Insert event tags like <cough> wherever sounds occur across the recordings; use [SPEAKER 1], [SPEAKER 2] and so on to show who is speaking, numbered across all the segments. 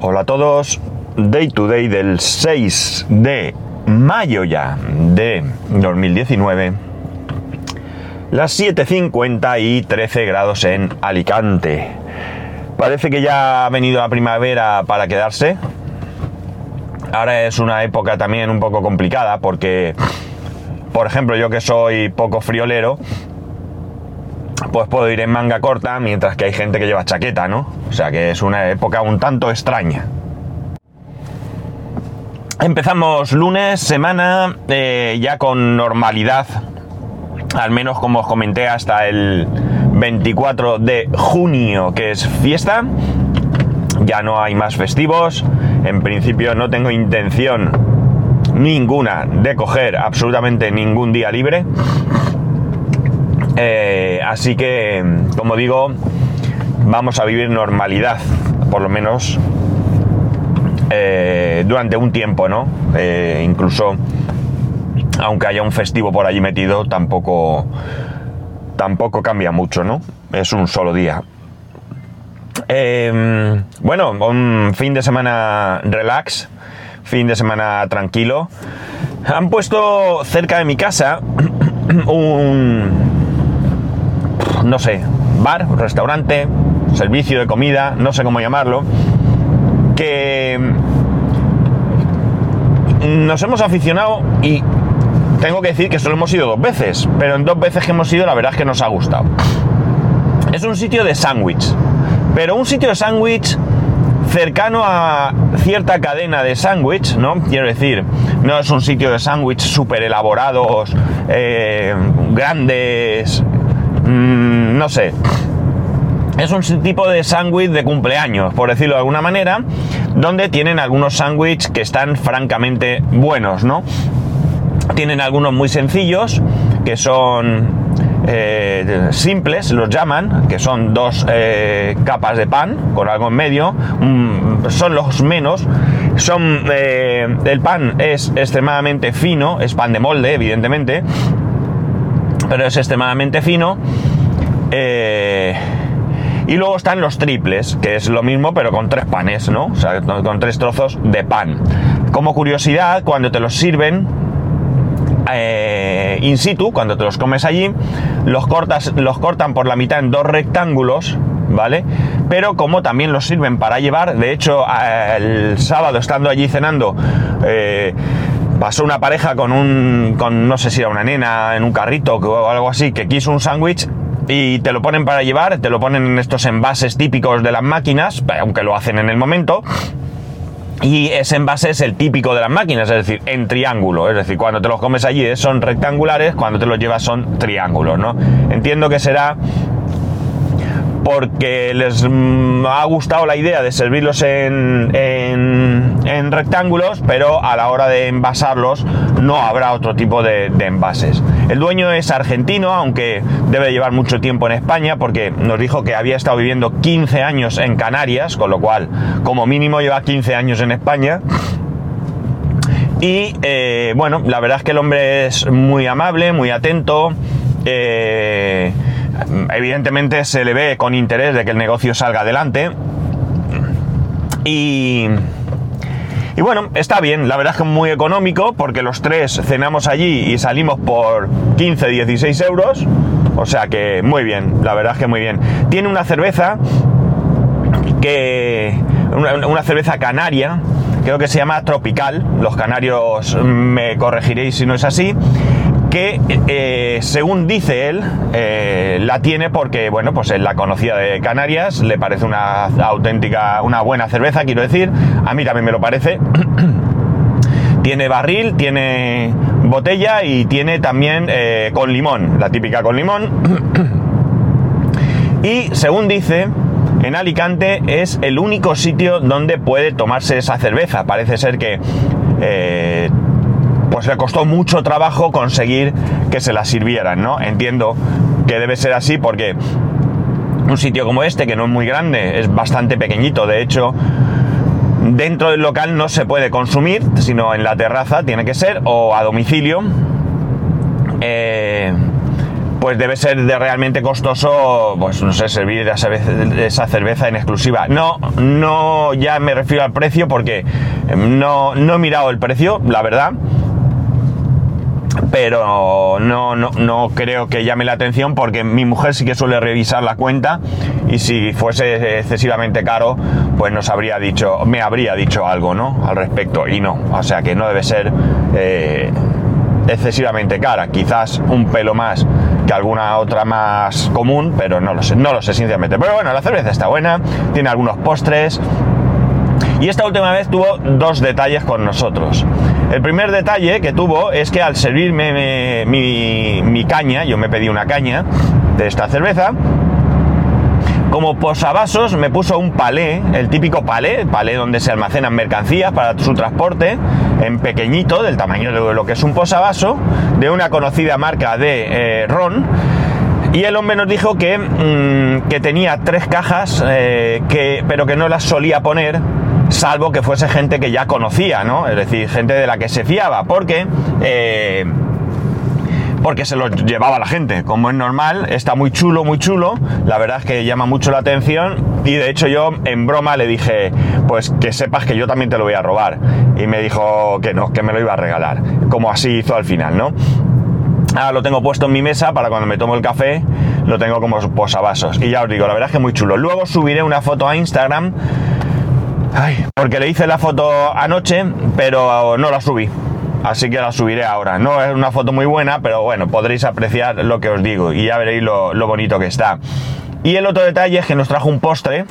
[SPEAKER 1] Hola a todos, Day to Day del 6 de mayo ya de 2019, las 7.50 y 13 grados en Alicante. Parece que ya ha venido la primavera para quedarse. Ahora es una época también un poco complicada porque, por ejemplo, yo que soy poco friolero, pues puedo ir en manga corta, mientras que hay gente que lleva chaqueta, ¿no? O sea que es una época un tanto extraña. Empezamos lunes, semana, eh, ya con normalidad, al menos como os comenté, hasta el 24 de junio, que es fiesta. Ya no hay más festivos. En principio no tengo intención ninguna de coger absolutamente ningún día libre. Eh, así que, como digo, vamos a vivir normalidad, por lo menos eh, durante un tiempo, ¿no? Eh, incluso, aunque haya un festivo por allí metido, tampoco, tampoco cambia mucho, ¿no? Es un solo día. bueno, un fin de semana relax, fin de semana tranquilo. Han puesto cerca de mi casa <coughs> un, no sé, bar, restaurante, servicio de comida, no sé cómo llamarlo, que nos hemos aficionado y tengo que decir que solo hemos ido dos veces, pero en dos veces que hemos ido la verdad es que nos ha gustado. Es un sitio de sándwich, pero un sitio de sándwich cercano a cierta cadena de sándwich, ¿no? Quiero decir, no es un sitio de sándwich súper elaborados, eh, grandes, Mm, no sé. Es un tipo de sándwich de cumpleaños, por decirlo de alguna manera, donde tienen algunos sándwiches que están francamente buenos, ¿no? Tienen algunos muy sencillos, que son eh, simples, los llaman, que son dos eh, capas de pan con algo en medio, mm, son los menos. Son, eh, el pan es extremadamente fino, es pan de molde, evidentemente, pero es extremadamente fino. Eh, y luego están los triples, que es lo mismo, pero con tres panes, ¿no? O sea, con tres trozos de pan. Como curiosidad, cuando te los sirven eh, in situ, cuando te los comes allí, los, cortas, los cortan por la mitad en dos rectángulos, ¿vale? Pero como también los sirven para llevar, de hecho, el sábado estando allí cenando, eh, pasó una pareja con un, con no sé si era una nena en un carrito o algo así, que quiso un sándwich y te lo ponen para llevar, te lo ponen en estos envases típicos de las máquinas, aunque lo hacen en el momento. Y ese envase es el típico de las máquinas, es decir, en triángulo. Es decir, cuando te los comes allí son rectangulares, cuando te los llevas son triángulos, ¿no? Entiendo que será porque les mm, ha gustado la idea de servirlos en, en, rectángulos, pero a la hora de envasarlos no habrá otro tipo de, envases. El dueño es argentino, aunque debe llevar mucho tiempo en España, porque nos dijo que había estado viviendo 15 años en Canarias, con lo cual como mínimo lleva 15 años en España. Y eh, bueno, la verdad es que el hombre es muy amable, muy atento. Eh, evidentemente se le ve con interés de que el negocio salga adelante. Y, y bueno, está bien, la verdad es que es muy económico porque los tres cenamos allí y salimos por 15, 16 euros. O sea que muy bien, la verdad es que muy bien. Tiene una cerveza que... una cerveza canaria, creo que se llama Tropical. Los canarios me corregiréis si no es así que eh, según dice él, eh, la tiene porque, bueno, pues él la conocía de Canarias, le parece una auténtica, una buena cerveza, quiero decir, a mí también me lo parece. <clears throat> tiene barril, tiene botella y tiene también eh, con limón, la típica con limón. <clears throat> y según dice, en Alicante es el único sitio donde puede tomarse esa cerveza. Parece ser que pues le costó mucho trabajo conseguir que se la sirvieran, ¿no? Entiendo que debe ser así porque un sitio como este, que no es muy grande, es bastante pequeñito, de hecho, dentro del local no se puede consumir, sino en la terraza tiene que ser, o a domicilio. Eh, pues debe ser de realmente costoso, pues no sé, servir esa, esa cerveza en exclusiva. No, no, ya me refiero al precio porque no, no he mirado el precio, la verdad pero no, no, no, creo que llame la atención porque mi mujer sí que suele revisar la cuenta y si fuese excesivamente caro, pues nos habría dicho, me habría dicho algo, ¿no? Al respecto y no, o sea que no debe ser eh, excesivamente cara, quizás un pelo más que alguna otra más común, pero no lo sé, no lo sé sinceramente. Pero bueno, la cerveza está buena, tiene algunos postres, y esta última vez tuvo dos detalles con nosotros. El primer detalle que tuvo es que al servirme mi, caña, yo me pedí una caña de esta cerveza, como posavasos me puso un palé, el típico palé, palé donde se almacenan mercancías para su transporte, en pequeñito, del tamaño de lo que es un posavaso, de una conocida marca de eh, ron. Y el hombre nos dijo que, mm, que tenía tres cajas, eh, que, pero que no las solía poner salvo que fuese gente que ya conocía, ¿no? Es decir, gente de la que se fiaba, porque... Eh, porque se lo llevaba la gente, como es normal, está muy chulo, muy chulo, la verdad es que llama mucho la atención y de hecho yo en broma le dije, pues que sepas que yo también te lo voy a robar y me dijo que no, que me lo iba a regalar, como así hizo al final, ¿no? Ahora lo tengo puesto en mi mesa para cuando me tomo el café, lo tengo como posavasos y ya os digo, la verdad es que muy chulo. Luego subiré una foto a Instagram porque le hice la foto anoche, pero no la subí. Así que la subiré ahora. No es una foto muy buena, pero bueno, podréis apreciar lo que os digo y ya veréis lo, bonito que está. Y el otro detalle es que nos trajo un postre.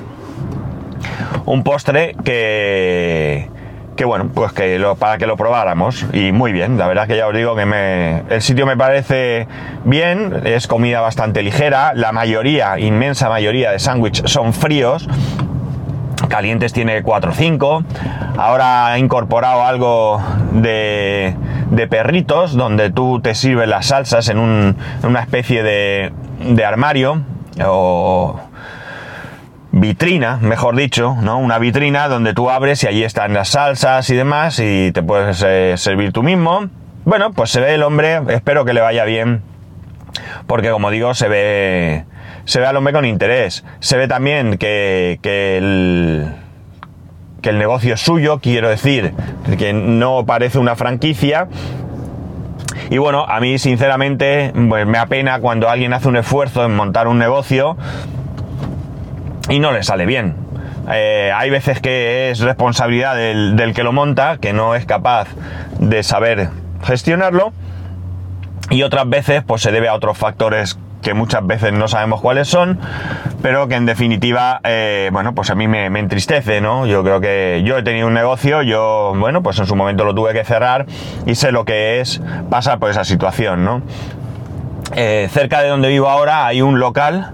[SPEAKER 1] Un postre que, que bueno, pues que para que lo probáramos. Y muy bien, la verdad que ya os digo que me, el sitio me parece bien, es comida bastante ligera, la mayoría, inmensa mayoría de sándwiches son fríos, calientes tiene 4 o 5. Ahora ha incorporado algo de, perritos, donde tú te sirves las salsas en, una especie de, de, armario o vitrina, mejor dicho, ¿no? Una vitrina donde tú abres y allí están las salsas y demás y te puedes eh, servir tú mismo. Bueno, pues se ve el hombre, espero que le vaya bien, porque como digo, se ve se ve al hombre con interés. Se ve también que, el, que el negocio es suyo, quiero decir, que no parece una franquicia. Y bueno, a mí sinceramente pues me apena cuando alguien hace un esfuerzo en montar un negocio y no le sale bien. Eh, hay veces que es responsabilidad del, que lo monta, que no es capaz de saber gestionarlo, y otras veces pues se debe a otros factores que muchas veces no sabemos cuáles son, pero que en definitiva, eh, bueno, pues a mí me, entristece, ¿no? Yo creo que yo he tenido un negocio, yo, bueno, pues en su momento lo tuve que cerrar y sé lo que es pasar por esa situación, ¿no? Eh, cerca de donde vivo ahora hay un local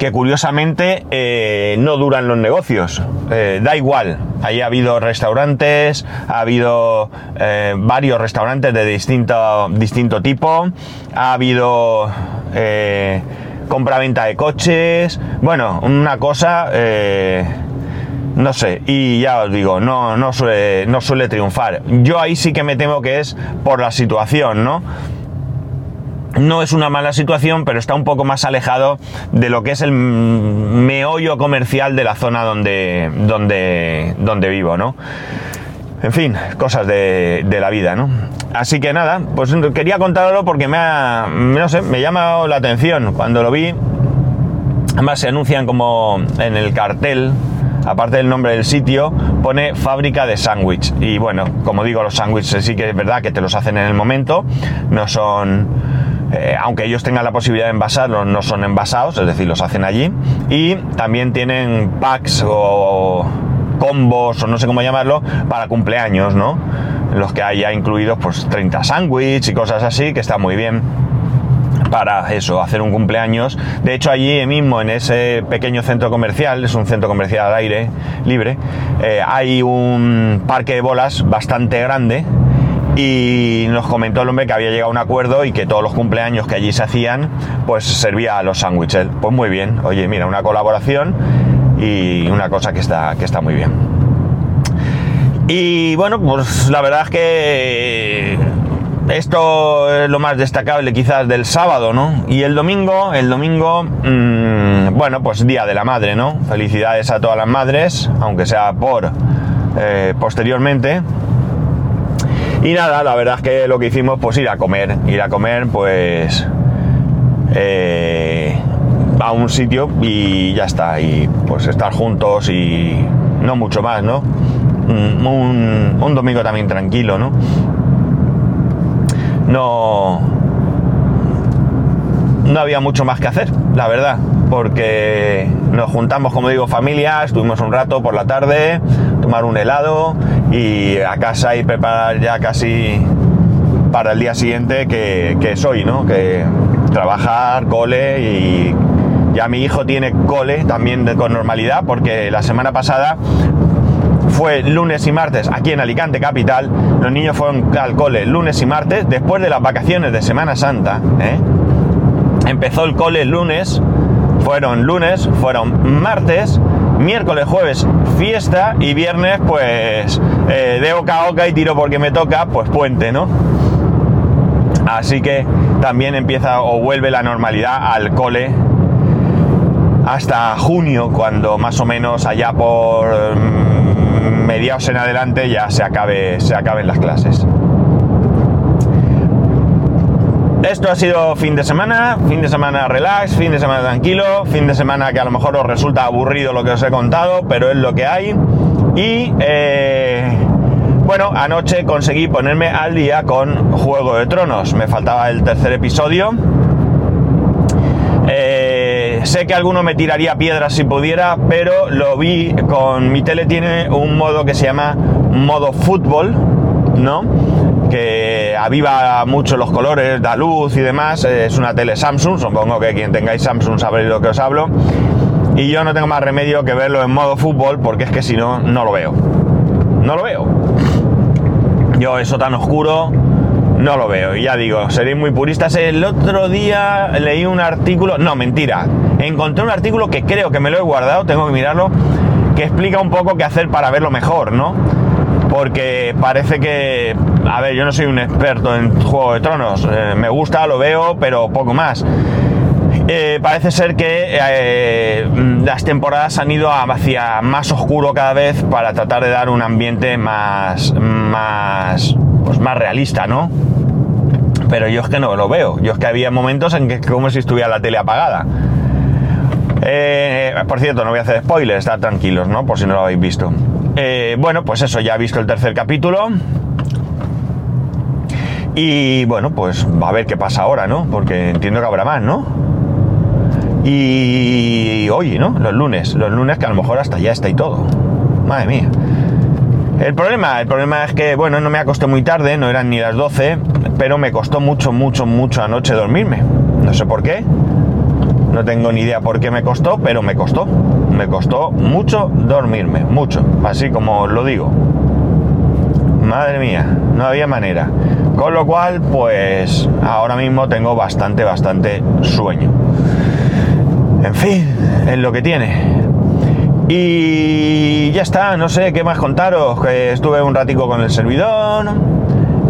[SPEAKER 1] que curiosamente eh, no duran los negocios. da igual, ahí ha habido restaurantes, ha habido varios restaurantes de distinto, distinto tipo, ha habido eh, compra-venta de coches, bueno, una cosa, eh, no sé, y ya os digo, no, no, suele, no suele triunfar. Yo ahí sí que me temo que es por la situación, ¿no? No es una mala situación, pero está un poco más alejado de lo que es el meollo comercial de la zona donde, donde, donde vivo, ¿no? En fin, cosas de, de la vida, ¿no? Así que nada, pues quería contarlo porque me ha, no sé, me llama la atención cuando lo vi. Además se anuncian como en el cartel, aparte del nombre del sitio, pone fábrica de sándwich. Y bueno, como digo, los sándwiches sí que es verdad que te los hacen en el momento, no son... Eh, aunque ellos tengan la posibilidad de envasarlos, no son envasados, es decir, los hacen allí. Y también tienen packs o combos, o no sé cómo llamarlo, para cumpleaños, ¿no? los que haya incluidos pues 30 sándwiches y cosas así, que está muy bien para eso, hacer un cumpleaños. De hecho, allí mismo, en ese pequeño centro comercial, es un centro comercial al aire libre, eh, hay un parque de bolas bastante grande y nos comentó el hombre que había llegado a un acuerdo y que todos los cumpleaños que allí se hacían, pues servía a los sándwiches. Pues muy bien, oye, mira, una colaboración y una cosa que está, que está muy bien. Y bueno, pues la verdad es que esto es lo más destacable quizás del sábado, ¿no? Y el domingo, el domingo, mmm, bueno, pues Día de la Madre, ¿no? Felicidades a todas las madres, aunque sea por eh, posteriormente. Y nada, la verdad es que lo que hicimos, pues ir a comer, ir a comer, pues eh, a un sitio y ya está, y pues estar juntos y no mucho más, ¿no? Un, un domingo también tranquilo, ¿no? no, no había mucho más que hacer, la verdad, porque nos juntamos, como digo, familias, estuvimos un rato por la tarde, tomar un helado y a casa y preparar ya casi para el día siguiente que, que es hoy, ¿no? Que trabajar, cole y ya mi hijo tiene cole también con normalidad porque la semana pasada fue lunes y martes aquí en Alicante Capital. Los niños fueron al cole lunes y martes, después de las vacaciones de Semana Santa. ¿eh? Empezó el cole lunes, fueron lunes, fueron martes, miércoles, jueves fiesta y viernes pues eh, de oca a oca y tiro porque me toca, pues puente, ¿no? Así que también empieza o vuelve la normalidad al cole hasta junio, cuando más o menos allá por mediados en adelante ya se, acabe, se acaben las clases. Esto ha sido fin de semana, fin de semana relax, fin de semana tranquilo, fin de semana que a lo mejor os resulta aburrido lo que os he contado, pero es lo que hay. Y eh, bueno, anoche conseguí ponerme al día con Juego de Tronos. Me faltaba el tercer episodio. Eh, sé que alguno me tiraría piedras si pudiera, pero lo vi con mi tele tiene un modo que se llama modo fútbol, ¿no? Que aviva mucho los colores, da luz y demás. Es una tele Samsung, supongo que quien tengáis Samsung sabréis lo que os hablo. Y yo no tengo más remedio que verlo en modo fútbol porque es que si no, no lo veo. No lo veo. Yo eso tan oscuro no lo veo. Y ya digo, seréis muy puristas. El otro día leí un artículo, no, mentira. Encontré un artículo que creo que me lo he guardado, tengo que mirarlo, que explica un poco qué hacer para verlo mejor, ¿no? Porque parece que, a ver, yo no soy un experto en Juego de Tronos, eh, me gusta, lo veo, pero poco más. Eh, parece ser que eh, las temporadas han ido hacia más oscuro cada vez para tratar de dar un ambiente más, más, pues más realista, ¿no? Pero yo es que no lo veo. Yo es que había momentos en que como si estuviera la tele apagada. Por cierto, no voy a hacer spoilers, estar tranquilos, ¿no? Por si no lo habéis visto. Bueno, pues eso, ya he visto el tercer capítulo. Y bueno, pues va a ver qué pasa ahora, ¿no? Porque entiendo que habrá más, ¿no? Y hoy, ¿no? Los lunes, los lunes que a lo mejor hasta ya está y todo. Madre mía. El problema, el problema es que, bueno, no me acosté muy tarde, no eran ni las 12, pero me costó mucho, mucho, mucho anoche dormirme. No sé por qué. No tengo ni idea por qué me costó, pero me costó. Me costó mucho dormirme, mucho. Así como lo digo. Madre mía, no había manera. Con lo cual, pues ahora mismo tengo bastante, bastante sueño. En fin, es lo que tiene. Y ya está, no sé qué más contaros. Que estuve un ratico con el servidor,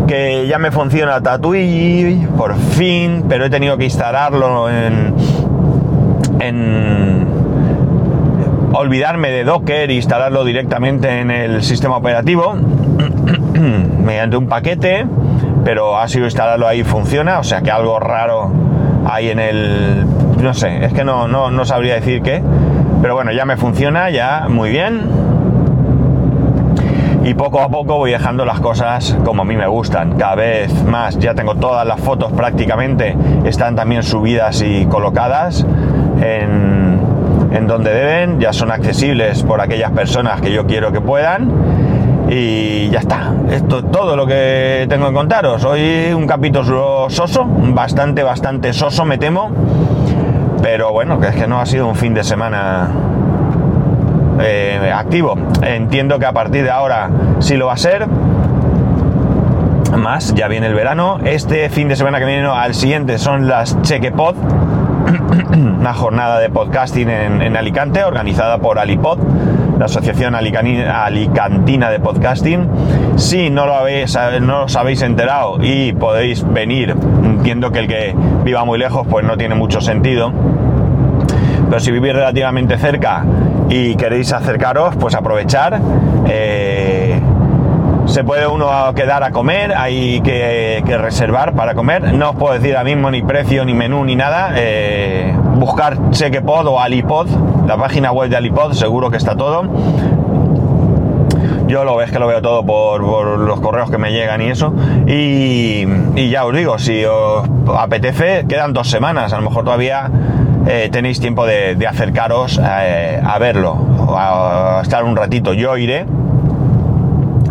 [SPEAKER 1] que ya me funciona Tatooine, por fin, pero he tenido que instalarlo en, en olvidarme de Docker e instalarlo directamente en el sistema operativo <clears throat> mediante un paquete, pero ha sido instalarlo ahí y funciona, o sea que algo raro hay en el no sé, es que no, no, sabría decir qué, pero bueno, ya me funciona, ya muy bien. Y poco a poco voy dejando las cosas como a mí me gustan, cada vez más. Ya tengo todas las fotos prácticamente, están también subidas y colocadas en, donde deben, ya son accesibles por aquellas personas que yo quiero que puedan. Y ya está. Esto es todo lo que tengo que contaros. Hoy un capítulo soso, bastante, bastante soso, me temo. Pero bueno, que es que no ha sido un fin de semana eh, activo. Entiendo que a partir de ahora sí lo va a ser. Más, ya viene el verano. Este fin de semana que viene al siguiente son las Chequepod, <coughs> una jornada de podcasting en, Alicante organizada por Alipod, la Asociación Alicantina de Podcasting. Si no lo, habéis, no os habéis enterado y podéis venir, entiendo que el que viva muy lejos pues no tiene mucho sentido. Pero si vivís relativamente cerca y queréis acercaros, pues aprovechar. Eh, se puede uno quedar a comer, hay que, reservar para comer. No os puedo decir ahora mismo ni precio, ni menú, ni nada. Eh, buscar Chequepod o Alipod, la página web de Alipod, seguro que está todo. Yo lo ves que lo veo todo por, los correos que me llegan y eso. Y, ya os digo, si os apetece, quedan dos semanas. A lo mejor todavía eh, tenéis tiempo de, acercaros eh, a verlo, a estar un ratito. Yo iré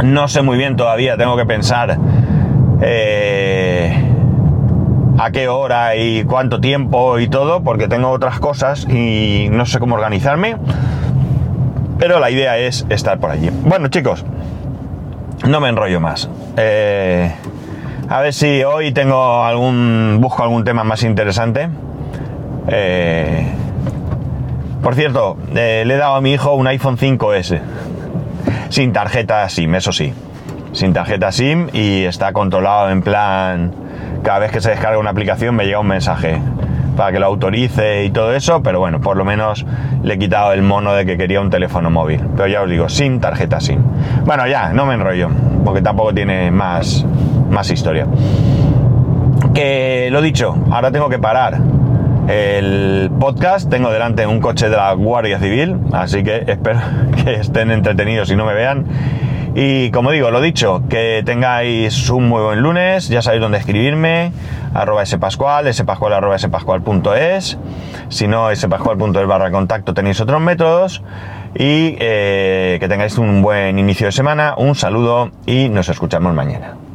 [SPEAKER 1] no sé muy bien todavía, tengo que pensar eh, a qué hora y cuánto tiempo y todo, porque tengo otras cosas y no sé cómo organizarme. Pero la idea es estar por allí. Bueno, chicos, no me enrollo más. Eh, a ver si hoy tengo algún. busco algún tema más interesante. Eh, por cierto, le he dado a mi hijo un iPhone 5S sin tarjeta SIM, eso sí. Sin tarjeta SIM y está controlado en plan, cada vez que se descarga una aplicación me llega un mensaje para que lo autorice y todo eso, pero bueno, por lo menos le he quitado el mono de que quería un teléfono móvil. Pero ya os digo, sin tarjeta SIM. Bueno, ya, no me enrollo, porque tampoco tiene más, más historia. Que lo dicho, ahora tengo que parar el podcast. Tengo delante un coche de la Guardia Civil, así que espero <laughs> que estén entretenidos y no me vean. Y como digo, lo dicho, que tengáis un muy buen lunes, ya sabéis dónde escribirme, arroba spascual, spascual arroba spascual.es, si no spascual.es barra contacto tenéis otros métodos y eh, que tengáis un buen inicio de semana, un saludo y nos escuchamos mañana.